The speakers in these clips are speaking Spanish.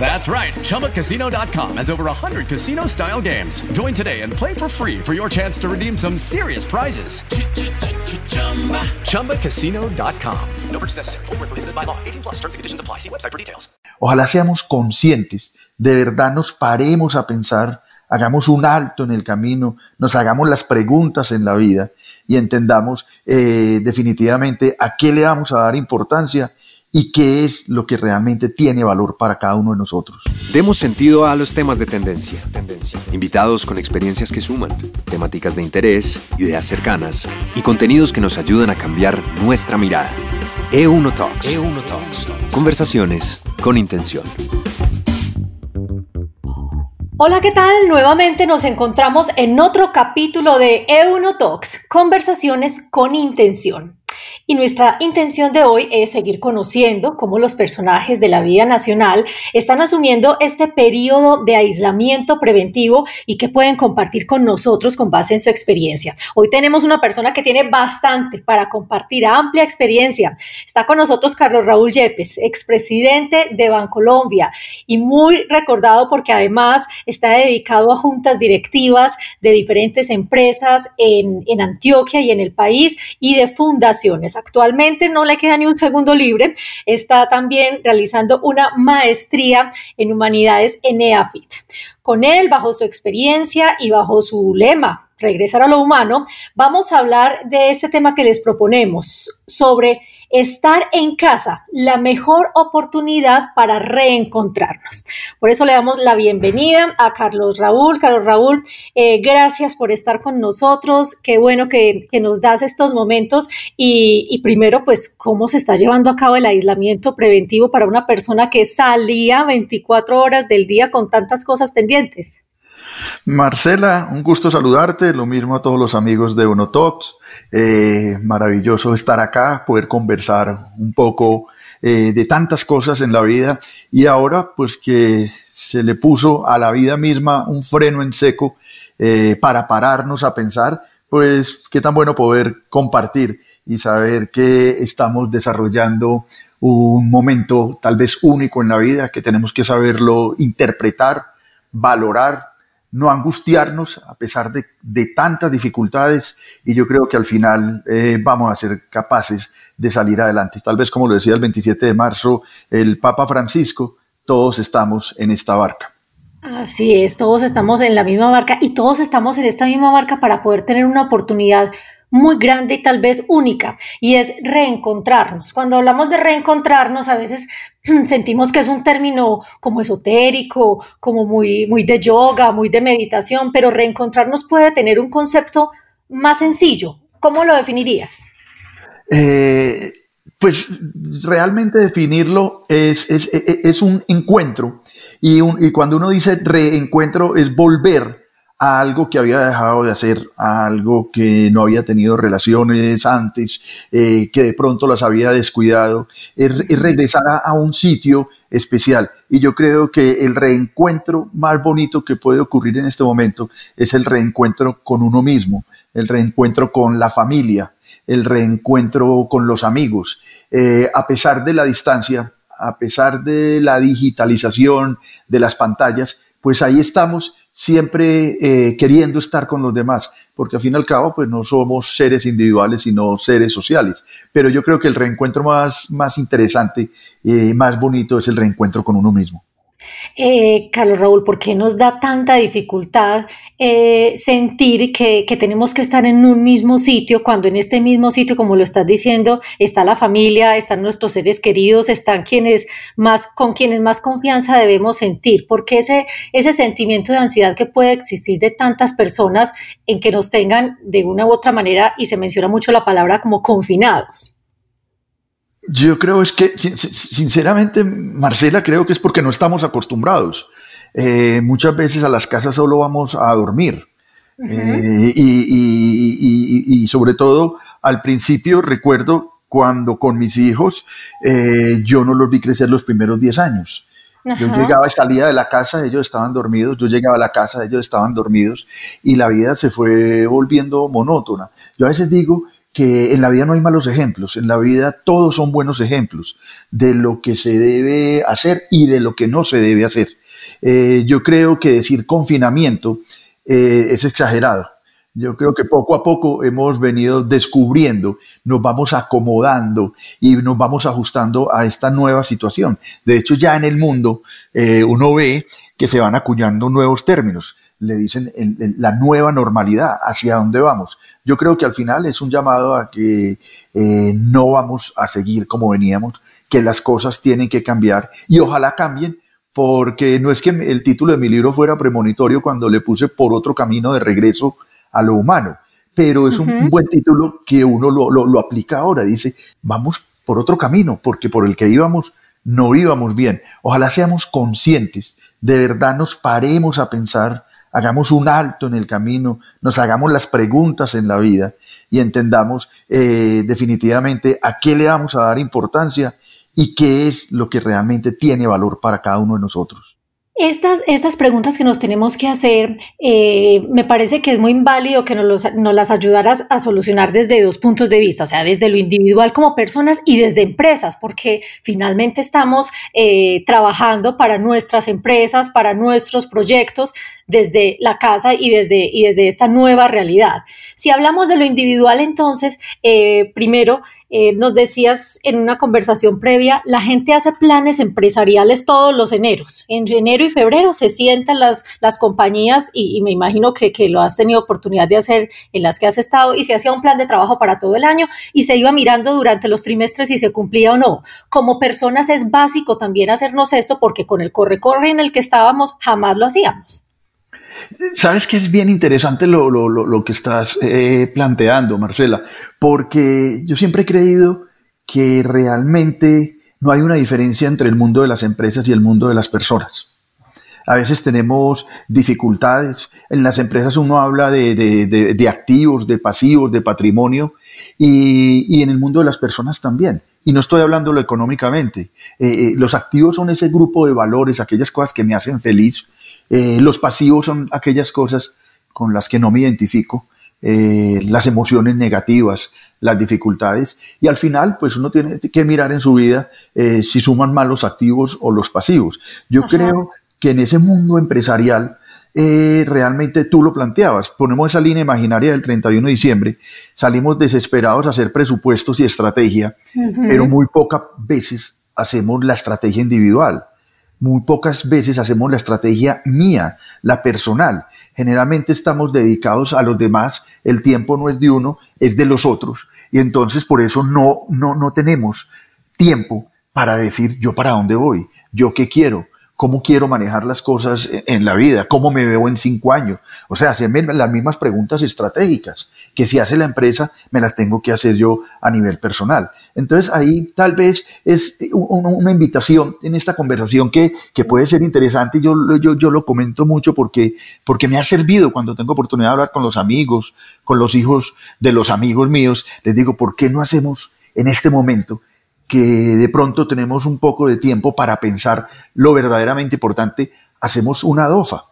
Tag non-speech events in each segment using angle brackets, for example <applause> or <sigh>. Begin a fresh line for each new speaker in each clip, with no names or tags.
That's right. ChumbaCasino.com has over 100 casino style games. Join today and play for free for your chance to redeem some serious prizes. ChumbaCasino.com. No purchase necessary. Full prohibited by law. 18 plus terms and conditions apply. See website for details.
Ojalá seamos conscientes. De verdad nos paremos a pensar, hagamos un alto en el camino, nos hagamos las preguntas en la vida y entendamos eh, definitivamente a qué le vamos a dar importancia y qué es lo que realmente tiene valor para cada uno de nosotros.
Demos sentido a los temas de tendencia. tendencia. Invitados con experiencias que suman, temáticas de interés, ideas cercanas y contenidos que nos ayudan a cambiar nuestra mirada. E1 Talks. E1 Talks. Conversaciones con intención.
Hola, ¿qué tal? Nuevamente nos encontramos en otro capítulo de E1 Talks, Conversaciones con intención. Y nuestra intención de hoy es seguir conociendo cómo los personajes de la vida nacional están asumiendo este periodo de aislamiento preventivo y que pueden compartir con nosotros con base en su experiencia. Hoy tenemos una persona que tiene bastante para compartir, amplia experiencia. Está con nosotros Carlos Raúl Yepes, expresidente de Bancolombia y muy recordado porque además está dedicado a juntas directivas de diferentes empresas en, en Antioquia y en el país y de fundaciones. Actualmente no le queda ni un segundo libre. Está también realizando una maestría en humanidades en EAFIT. Con él, bajo su experiencia y bajo su lema, regresar a lo humano, vamos a hablar de este tema que les proponemos sobre estar en casa, la mejor oportunidad para reencontrarnos. Por eso le damos la bienvenida a Carlos Raúl. Carlos Raúl, eh, gracias por estar con nosotros. Qué bueno que, nos das estos momentos. Y, y, primero, pues, ¿cómo se está llevando a cabo el aislamiento preventivo para una persona que salía 24 horas del día con tantas cosas pendientes?
Marcela, un gusto saludarte, lo mismo a todos los amigos de Uno Talks. Eh, maravilloso estar acá, poder conversar un poco eh, de tantas cosas en la vida y ahora pues que se le puso a la vida misma un freno en seco eh, para pararnos a pensar, pues qué tan bueno poder compartir y saber que estamos desarrollando un momento tal vez único en la vida, que tenemos que saberlo interpretar, valorar no angustiarnos a pesar de, tantas dificultades y yo creo que al final eh, vamos a ser capaces de salir adelante. Tal vez como lo decía el 27 de marzo el Papa Francisco, todos estamos en esta barca.
Así es, todos estamos en la misma barca y todos estamos en esta misma barca para poder tener una oportunidad muy grande y tal vez única, y es reencontrarnos. Cuando hablamos de reencontrarnos, a veces <clears throat> sentimos que es un término como esotérico, como muy, muy de yoga, muy de meditación, pero reencontrarnos puede tener un concepto más sencillo. ¿Cómo lo definirías?
Eh, pues realmente definirlo es, es, es un encuentro y, y cuando uno dice reencuentro es volver a algo que había dejado de hacer, a algo que no había tenido relaciones antes, eh, que de pronto las había descuidado, es, regresar a, un sitio especial. Y yo creo que el reencuentro más bonito que puede ocurrir en este momento es el reencuentro con uno mismo, el reencuentro con la familia, el reencuentro con los amigos. Eh, a pesar de la distancia, a pesar de la digitalización de las pantallas, pues ahí estamos siempre eh, queriendo estar con los demás, porque al fin y al cabo, pues no somos seres individuales, sino seres sociales. Pero yo creo que el reencuentro más, más interesante, y eh, más bonito es el reencuentro con uno mismo.
Eh, Carlos Raúl, ¿por qué nos da tanta dificultad eh, sentir que, tenemos que estar en un mismo sitio cuando en este mismo sitio, como lo estás diciendo, está la familia, están nuestros seres queridos, están quienes más, con quienes más confianza debemos sentir? ¿Por qué ese, ese sentimiento de ansiedad que puede existir de tantas personas en que nos tengan de una u otra manera, y se menciona mucho la palabra como confinados?
Yo creo es que, sinceramente, Marcela, creo que es porque no estamos acostumbrados. Eh, muchas veces a las casas solo vamos a dormir. Eh, y, sobre todo al principio recuerdo cuando con mis hijos eh, yo no los vi crecer los primeros 10 años. Yo llegaba y salía de la casa, ellos estaban dormidos, yo llegaba a la casa, ellos estaban dormidos y la vida se fue volviendo monótona. Yo a veces digo que en la vida no hay malos ejemplos, en la vida todos son buenos ejemplos de lo que se debe hacer y de lo que no se debe hacer. Eh, yo creo que decir confinamiento eh, es exagerado. Yo creo que poco a poco hemos venido descubriendo, nos vamos acomodando y nos vamos ajustando a esta nueva situación. De hecho, ya en el mundo eh, uno ve que se van acuñando nuevos términos, le dicen la nueva normalidad, hacia dónde vamos. Yo creo que al final es un llamado a que eh, no vamos a seguir como veníamos, que las cosas tienen que cambiar y ojalá cambien porque no es que el título de mi libro fuera premonitorio cuando le puse por otro camino de regreso a lo humano, pero es un, buen título que uno lo, lo, aplica ahora, dice, vamos por otro camino, porque por el que íbamos no íbamos bien. Ojalá seamos conscientes, de verdad nos paremos a pensar, hagamos un alto en el camino, nos hagamos las preguntas en la vida y entendamos eh, definitivamente a qué le vamos a dar importancia y qué es lo que realmente tiene valor para cada uno de nosotros.
Estas, estas preguntas que nos tenemos que hacer, eh, me parece que es muy inválido que nos, las ayudaras a solucionar desde dos puntos de vista, o sea, desde lo individual como personas y desde empresas, porque finalmente estamos eh, trabajando para nuestras empresas, para nuestros proyectos, desde la casa y desde, y desde esta nueva realidad. Si hablamos de lo individual, entonces, eh, primero, eh, nos decías en una conversación previa, la gente hace planes empresariales todos los eneros. En enero y febrero se sientan las, las compañías y, me imagino que, que, lo has tenido oportunidad de hacer en las que has estado y se hacía un plan de trabajo para todo el año y se iba mirando durante los trimestres si se cumplía o no. Como personas es básico también hacernos esto porque con el corre-corre en el que estábamos jamás lo hacíamos.
Sabes que es bien interesante lo, que estás eh, planteando, Marcela, porque yo siempre he creído que realmente no hay una diferencia entre el mundo de las empresas y el mundo de las personas. A veces tenemos dificultades. En las empresas uno habla de, activos, de pasivos, de patrimonio, y, en el mundo de las personas también. Y no estoy hablándolo económicamente. Eh, eh, los activos son ese grupo de valores, aquellas cosas que me hacen feliz, eh, los pasivos son aquellas cosas con las que no me identifico, eh, las emociones negativas, las dificultades, y al final, pues uno tiene que mirar en su vida eh, si suman más los activos o los pasivos. Yo creo que en ese mundo empresarial, realmente tú lo planteabas, ponemos esa línea imaginaria del 31 de diciembre, salimos desesperados a hacer presupuestos y estrategia, pero muy pocas veces hacemos la estrategia individual. Muy pocas veces hacemos la estrategia mía, la personal. Generalmente estamos dedicados a los demás, el tiempo no es de uno, es de los otros. Y entonces por eso no, no, no tenemos tiempo para decir yo para dónde voy, yo qué quiero, cómo quiero manejar las cosas en la vida, cómo me veo en cinco años. O sea, hacerme las mismas preguntas estratégicas que si hace la empresa, me las tengo que hacer yo a nivel personal. Entonces ahí tal vez es una invitación en esta conversación que, que puede ser interesante. Yo, yo, yo lo comento mucho porque, porque me ha servido cuando tengo oportunidad de hablar con los amigos, con los hijos de los amigos míos. Les digo, ¿por qué no hacemos en este momento que de pronto tenemos un poco de tiempo para pensar lo verdaderamente importante, hacemos una DOFA.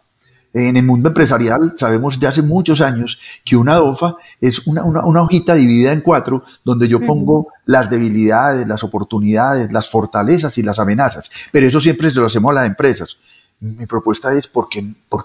En el mundo empresarial sabemos ya hace muchos años que una DOFA es una, hojita dividida en cuatro donde yo pongo las debilidades, las oportunidades, las fortalezas y las amenazas. Pero eso siempre se lo hacemos a las empresas. Mi propuesta es ¿por qué,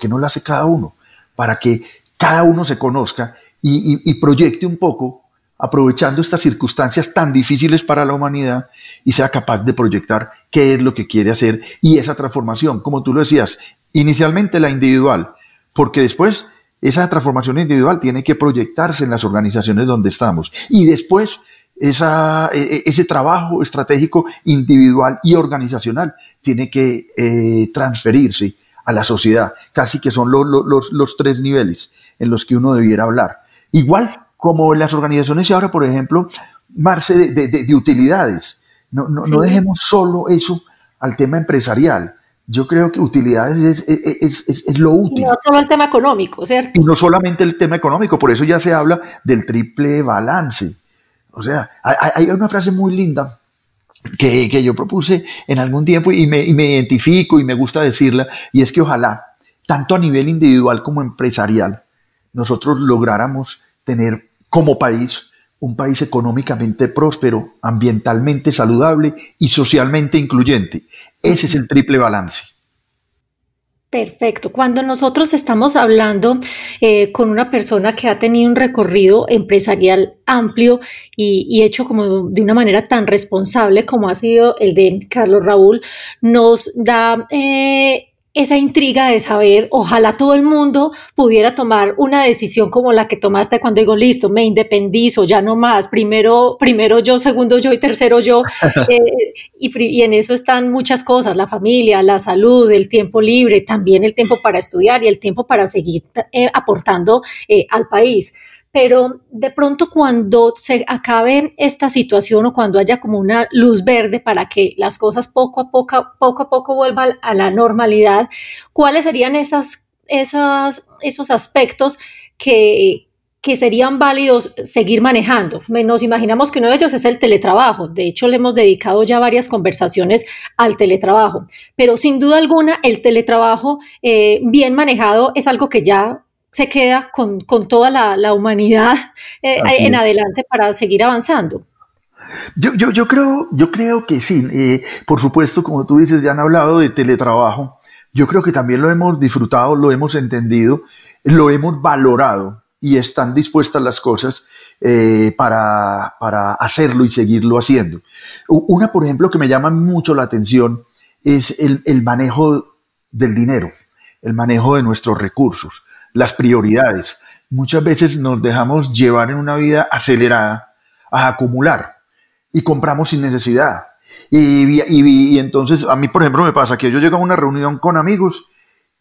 no lo hace cada uno? Para que cada uno se conozca y proyecte un poco aprovechando estas circunstancias tan difíciles para la humanidad y sea capaz de proyectar qué es lo que quiere hacer y esa transformación, como tú lo decías, inicialmente la individual, porque después esa transformación individual tiene que proyectarse en las organizaciones donde estamos y después esa, e, e, ese trabajo estratégico individual y organizacional tiene que eh, transferirse a la sociedad, casi que son los, los tres niveles en los que uno debiera hablar. Igual como en las organizaciones y ahora, por ejemplo, Marce, de, utilidades. No, no, dejemos solo eso al tema empresarial. Yo creo que utilidades es, lo útil.
No solo el tema económico, ¿cierto?
Y no solamente el tema económico, por eso ya se habla del triple balance. O sea, hay, una frase muy linda que, que yo propuse en algún tiempo y me, y me identifico y me gusta decirla, y es que ojalá, tanto a nivel individual como empresarial, nosotros lográramos tener como país un país económicamente próspero, ambientalmente saludable y socialmente incluyente. Ese es el triple balance.
Perfecto. Cuando nosotros estamos hablando eh, con una persona que ha tenido un recorrido empresarial amplio y, hecho como de una manera tan responsable como ha sido el de Carlos Raúl, nos da eh, esa intriga de saber, ojalá todo el mundo pudiera tomar una decisión como la que tomaste cuando digo, listo, me independizo, ya no más, primero, primero yo, segundo yo y tercero yo. <laughs> Eh, y, en eso están muchas cosas, la familia, la salud, el tiempo libre, también el tiempo para estudiar y el tiempo para seguir eh, aportando eh, al país pero de pronto cuando se acabe esta situación o cuando haya como una luz verde para que las cosas poco a poco, poco a poco vuelvan a la normalidad, ¿cuáles serían esos aspectos que, que serían válidos seguir manejando. Nos imaginamos que uno de ellos es el teletrabajo. De hecho, le hemos dedicado ya varias conversaciones al teletrabajo. Pero sin duda alguna, el teletrabajo eh, bien manejado es algo que ya se queda con, toda la, humanidad eh, en adelante para seguir avanzando.
Yo, yo, yo, creo, yo creo que sí. Eh, por supuesto, como tú dices, ya han hablado de teletrabajo. Yo creo que también lo hemos disfrutado, lo hemos entendido, lo hemos valorado y están dispuestas las cosas eh, para, para hacerlo y seguirlo haciendo. Una, por ejemplo, que me llama mucho la atención es el, el manejo del dinero, el manejo de nuestros recursos las prioridades. Muchas veces nos dejamos llevar en una vida acelerada a acumular y compramos sin necesidad. Y, y, entonces a mí, por ejemplo, me pasa que yo llego a una reunión con amigos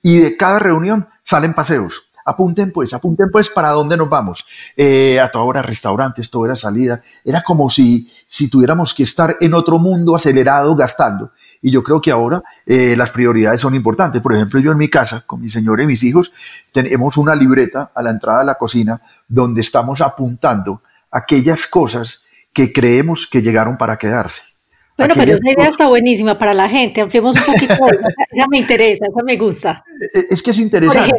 y de cada reunión salen paseos. Apunten pues, apunten pues para dónde nos vamos. Eh, a toda hora restaurantes, toda hora salida. Era como si, si tuviéramos que estar en otro mundo acelerado gastando. Y yo creo que ahora eh, las prioridades son importantes. Por ejemplo, yo en mi casa, con mi señora y mis hijos, tenemos una libreta a la entrada de la cocina donde estamos apuntando aquellas cosas que creemos que llegaron para quedarse.
Bueno, pero esa idea está buenísima para la gente. Ampliemos un poquito. <laughs> esa me interesa, esa me gusta.
Es que es interesante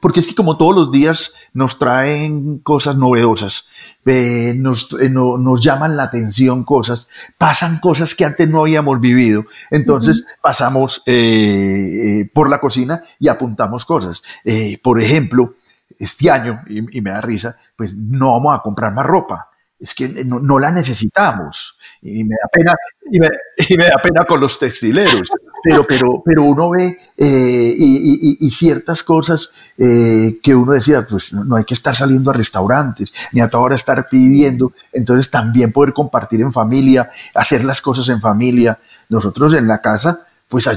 porque es que como todos los días nos traen cosas novedosas, eh, nos, eh, nos, llaman la atención cosas, pasan cosas que antes no habíamos vivido, entonces pasamos eh, por la cocina y apuntamos cosas. por ejemplo, este año, y, me da risa, pues no vamos a comprar más ropa, es que no, no la necesitamos. Y me da pena, y me, y me da pena con los textileros pero, pero, pero uno ve eh, y, ciertas cosas eh, que uno decía, pues no, hay que estar saliendo a restaurantes, ni a toda hora estar pidiendo, entonces también poder compartir en familia, hacer las cosas en familia. Nosotros en la casa, pues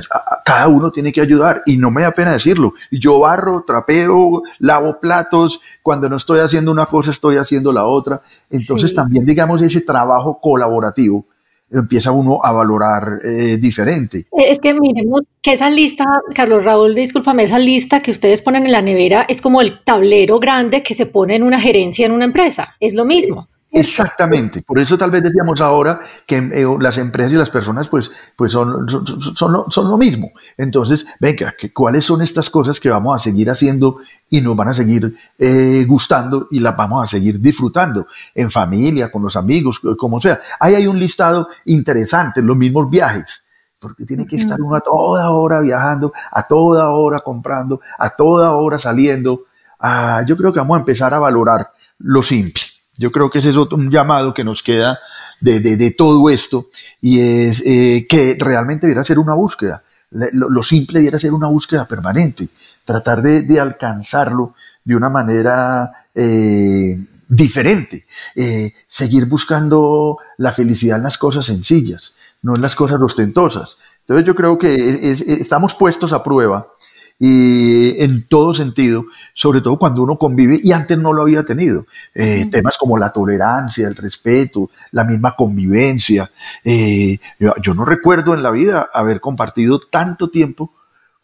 cada uno tiene que ayudar y no me da pena decirlo. Yo barro, trapeo, lavo platos, cuando no estoy haciendo una cosa estoy haciendo la otra. Entonces también digamos ese trabajo colaborativo empieza uno a valorar eh, diferente.
Es que miremos que esa lista, Carlos Raúl, discúlpame, esa lista que ustedes ponen en la nevera es como el tablero grande que se pone en una gerencia en una empresa, es lo mismo.
Exactamente, por eso tal vez decíamos ahora que eh, las empresas y las personas pues, pues son, son, lo, mismo. Entonces, venga, ¿cuáles son estas cosas que vamos a seguir haciendo y nos van a seguir eh, gustando y las vamos a seguir disfrutando en familia, con los amigos, como sea? Ahí hay un listado interesante, los mismos viajes porque tiene que estar uno a toda hora viajando, a toda hora comprando, a toda hora saliendo. Ah, yo creo que vamos a empezar a valorar lo simple. Yo creo que ese es otro, un llamado que nos queda de, de, todo esto y es eh, que realmente debiera ser una búsqueda. Lo, simple debiera ser una búsqueda permanente, tratar de, alcanzarlo de una manera eh, diferente, eh, seguir buscando la felicidad en las cosas sencillas, no en las cosas ostentosas. Entonces yo creo que estamos puestos a prueba y en todo sentido, sobre todo cuando uno convive y antes no lo había tenido. Eh, temas como la tolerancia, el respeto, la misma convivencia. Eh, yo, no recuerdo en la vida haber compartido tanto tiempo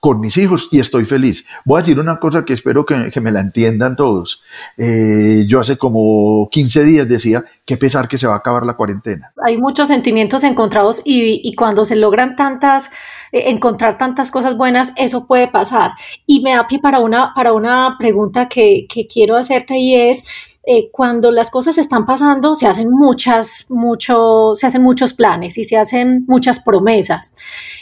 con mis hijos y estoy feliz. Voy a decir una cosa que espero que, me la entiendan todos. Eh, yo hace como 15 días decía, qué pesar que se va a acabar la cuarentena.
Hay muchos sentimientos encontrados y, cuando se logran tantas, eh, encontrar tantas cosas buenas, eso puede pasar. Y me da pie para una, para una pregunta que, que quiero hacerte y es, eh, cuando las cosas están pasando, se hacen muchas, mucho, se hacen muchos planes y se hacen muchas promesas.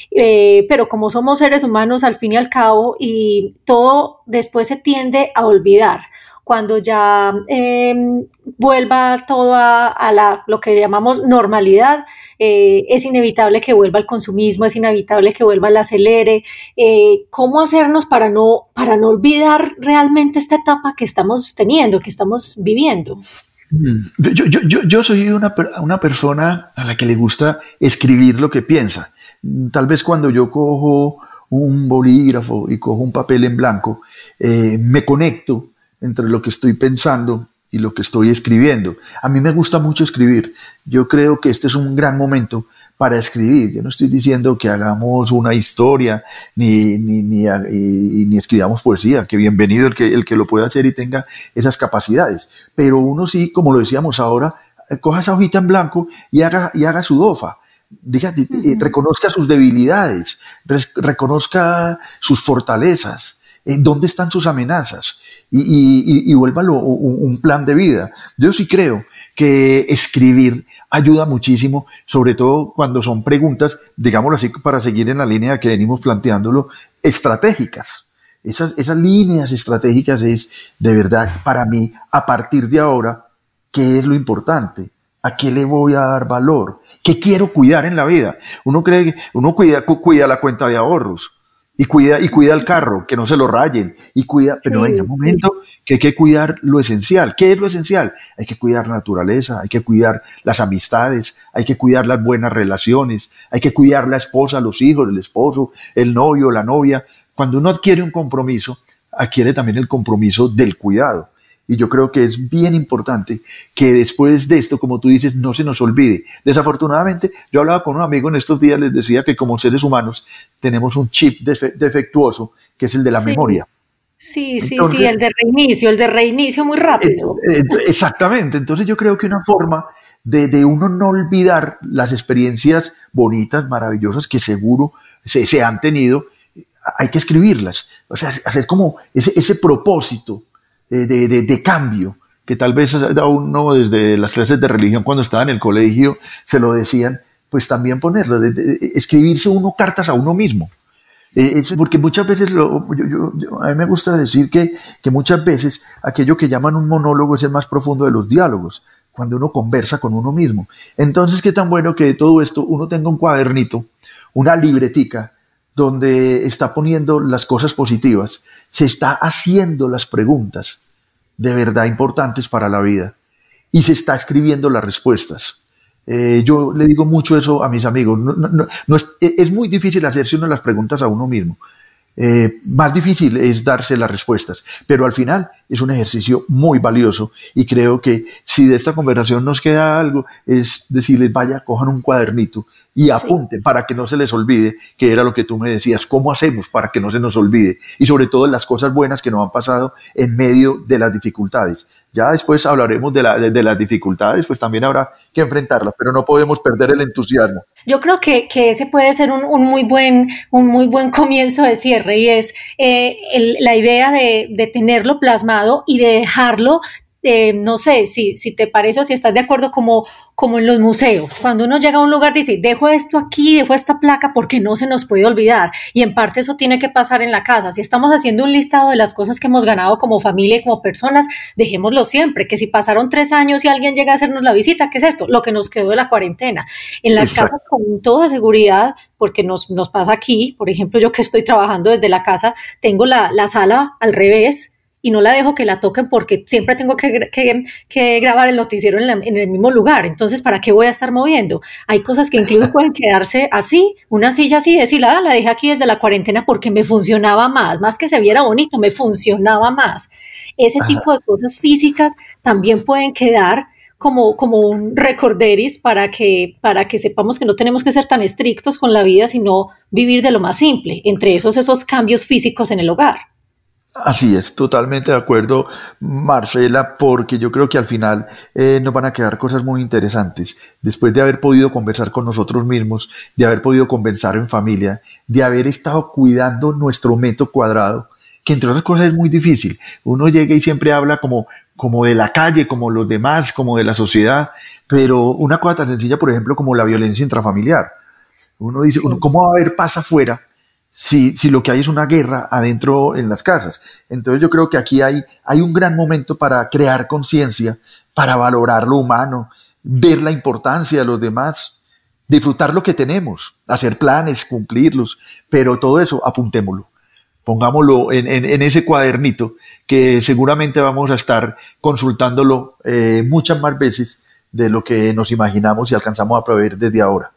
Eh, pero como somos seres humanos al fin y al cabo, y todo después se tiende a olvidar cuando ya em, vuelva todo a, la, lo que llamamos normalidad, eh, es inevitable que vuelva el consumismo, es inevitable que vuelva el acelere. Eh, ¿Cómo hacernos para no, para no olvidar realmente esta etapa que estamos teniendo, que estamos viviendo?
Mm. Yo, yo, yo, soy una, una, persona a la que le gusta escribir lo que piensa. Tal vez cuando yo cojo un bolígrafo y cojo un papel en blanco, eh, me conecto entre lo que estoy pensando y lo que estoy escribiendo. A mí me gusta mucho escribir. Yo creo que este es un gran momento para escribir. Yo no estoy diciendo que hagamos una historia ni, ni, ni, escribamos poesía, que bienvenido el que, el que lo pueda hacer y tenga esas capacidades. Pero uno sí, como lo decíamos ahora, eh, coja esa hojita en blanco y haga, y haga su dofa. Diga, reconozca sus debilidades, reconozca sus fortalezas, eh, dónde están sus amenazas y, y, vuélvalo un, plan de vida. Yo sí creo que escribir ayuda muchísimo, sobre todo cuando son preguntas, digámoslo así, para seguir en la línea que venimos planteándolo, estratégicas. Esas, esas líneas estratégicas es, de verdad, para mí, a partir de ahora, ¿qué es lo importante? ¿A qué le voy a dar valor? ¿Qué quiero cuidar en la vida? Uno cree que uno cuida, cuida la cuenta de ahorros, y cuida, y cuida el carro, que no se lo rayen, y cuida, pero en un momento que hay que cuidar lo esencial. ¿Qué es lo esencial? Hay que cuidar la naturaleza, hay que cuidar las amistades, hay que cuidar las buenas relaciones, hay que cuidar la esposa, los hijos, el esposo, el novio, la novia. Cuando uno adquiere un compromiso, adquiere también el compromiso del cuidado. Y yo creo que es bien importante que después de esto, como tú dices, no se nos olvide. Desafortunadamente, yo hablaba con un amigo en estos días, les decía que como seres humanos tenemos un chip defectuoso, que es el de la memoria.
Sí, sí, sí, el de reinicio, el de reinicio muy rápido.
exactamente, entonces yo creo que una forma de, de, uno no olvidar las experiencias bonitas, maravillosas que seguro se, se han tenido, hay que escribirlas, o sea, hacer como ese, ese propósito de, de, cambio, que tal vez a uno desde las clases de religión cuando estaba en el colegio se lo decían, pues también ponerlo, escribirse uno cartas a uno mismo. Eh, porque muchas veces, a mí me gusta decir que, que muchas veces aquello que llaman un monólogo es el más profundo de los diálogos, cuando uno conversa con uno mismo. Entonces, qué tan bueno que de todo esto uno tenga un cuadernito, una libretica, donde está poniendo las cosas positivas, se está haciendo las preguntas de verdad importantes para la vida y se está escribiendo las respuestas. Eh, yo le digo mucho eso a mis amigos. Es, es, muy difícil hacerse uno las preguntas a uno mismo. Eh, más difícil es darse las respuestas, pero al final es un ejercicio muy valioso y creo que si de esta conversación nos queda algo es decirles vaya, cojan un cuadernito y apunten para que no se les olvide, que era lo que tú me decías, cómo hacemos para que no se nos olvide y sobre todo las cosas buenas que nos han pasado en medio de las dificultades. Ya después hablaremos de, las dificultades, pues también habrá que enfrentarlas, pero no podemos perder el entusiasmo.
Yo creo que, ese puede ser un, muy buen, un muy buen comienzo de cierre y es eh, la idea de, de tenerlo plasmado y de dejarlo eh, no sé si, si te parece o si estás de acuerdo como, como en los museos. Cuando uno llega a un lugar dice, dejo esto aquí, dejo esta placa porque no se nos puede olvidar. Y en parte eso tiene que pasar en la casa. Si estamos haciendo un listado de las cosas que hemos ganado como familia y como personas, dejémoslo siempre. Que si pasaron tres años y alguien llega a hacernos la visita, ¿qué es esto? Lo que nos quedó de la cuarentena. En las casas con toda seguridad, porque nos, nos pasa aquí, por ejemplo, yo que estoy trabajando desde la casa, tengo la, la sala al revés y no la dejo que la toquen porque siempre tengo que, que, grabar el noticiero en, el mismo lugar. Entonces, ¿para qué voy a estar moviendo? Hay cosas que incluso <laughs> pueden quedarse así, una silla así, decir, ah, la dejé aquí desde la cuarentena porque me funcionaba más, más que se viera bonito, me funcionaba más. Ese tipo de cosas físicas también pueden quedar como, como un recorderis para que, para que sepamos que no tenemos que ser tan estrictos con la vida, sino vivir de lo más simple, entre esos esos cambios físicos en el hogar.
Así es, totalmente de acuerdo, Marcela, porque yo creo que al final eh, nos van a quedar cosas muy interesantes. Después de haber podido conversar con nosotros mismos, de haber podido conversar en familia, de haber estado cuidando nuestro metro cuadrado, que entre otras cosas es muy difícil. Uno llega y siempre habla como, como de la calle, como los demás, como de la sociedad, pero una cosa tan sencilla, por ejemplo, como la violencia intrafamiliar. Uno dice, ¿cómo va a haber paz afuera si, si lo que hay es una guerra adentro en las casas. Entonces yo creo que aquí hay, hay un gran momento para crear conciencia, para valorar lo humano, ver la importancia de los demás, disfrutar lo que tenemos, hacer planes, cumplirlos, pero todo eso apuntémoslo, pongámoslo en, en, ese cuadernito que seguramente vamos a estar consultándolo eh, muchas más veces de lo que nos imaginamos y alcanzamos a prever desde ahora.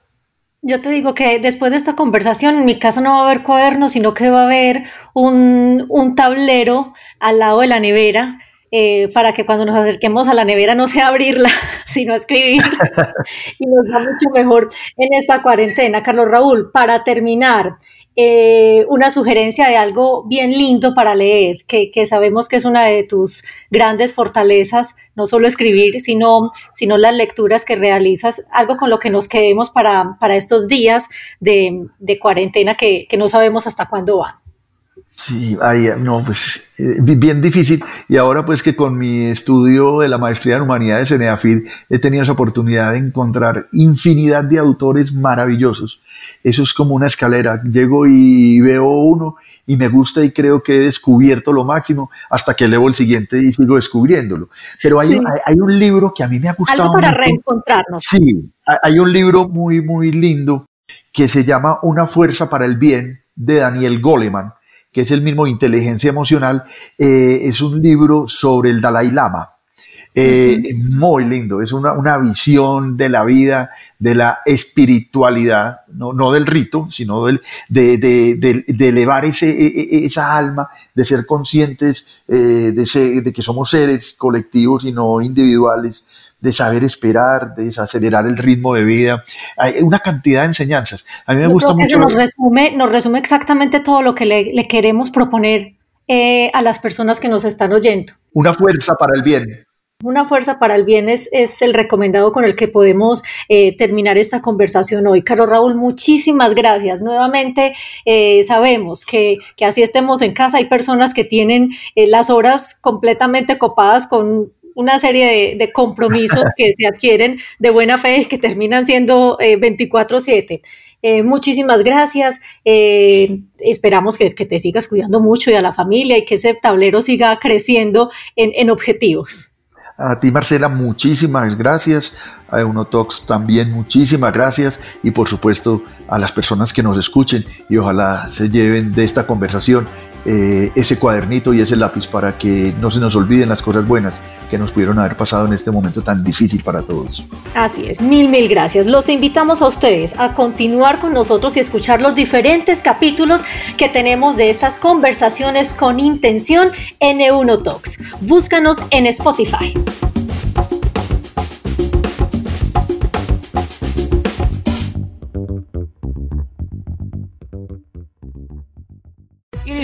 Yo te digo que después de esta conversación en mi casa no va a haber cuadernos, sino que va a haber un, tablero al lado de la nevera eh, para que cuando nos acerquemos a la nevera no sea abrirla, <laughs> sino escribir. <laughs> y nos va mucho mejor en esta cuarentena. Carlos Raúl, para terminar, eh, una sugerencia de algo bien lindo para leer, que, sabemos que es una de tus grandes fortalezas, no solo escribir, sino, sino las lecturas que realizas, algo con lo que nos quedemos para, para estos días de, cuarentena que, que no sabemos hasta cuándo van.
Sí, ahí, no, pues eh, bien difícil. Y ahora pues que con mi estudio de la maestría en humanidades en EAFID he tenido esa oportunidad de encontrar infinidad de autores maravillosos. Eso es como una escalera. Llego y veo uno y me gusta y creo que he descubierto lo máximo hasta que leo el siguiente y sigo descubriéndolo. Pero hay, hay, un libro que a mí me ha gustado.
Algo para reencontrarnos.
Sí, hay un libro muy, muy lindo que se llama Una fuerza para el bien de Daniel Goleman que es el mismo Inteligencia Emocional, eh, es un libro sobre el Dalai Lama. Eh, muy lindo, es una, una, visión de la vida, de la espiritualidad, no, no del rito, sino del, de, de, de, elevar ese, e, e, esa alma, de ser conscientes eh, de, de que somos seres colectivos y no individuales, de saber esperar, de desacelerar el ritmo de vida. Hay una cantidad de enseñanzas. A mí me gusta mucho.
nos resume, nos resume exactamente todo lo que le, queremos proponer eh, a las personas que nos están oyendo.
Una fuerza para el bien.
Una fuerza para el bien es, el recomendado con el que podemos eh, terminar esta conversación hoy. Carlos Raúl, muchísimas gracias. Nuevamente eh, sabemos que, que, así estemos en casa, hay personas que tienen las horas completamente copadas con una serie de, compromisos que se adquieren de buena fe y que terminan siendo 24/7. Eh, eh, muchísimas gracias. Eh, esperamos que, te sigas cuidando mucho y a la familia y que ese tablero siga creciendo en, en objetivos.
A ti, Marcela, muchísimas gracias. A Unotox también muchísimas gracias. Y por supuesto a las personas que nos escuchen y ojalá se lleven de esta conversación eh, ese cuadernito y ese lápiz para que no se nos olviden las cosas buenas que nos pudieron haber pasado en este momento tan difícil para todos.
Así es, mil, mil gracias. Los invitamos a ustedes a continuar con nosotros y escuchar los diferentes capítulos que tenemos de estas conversaciones con intención en Euno Talks. Búscanos en Spotify.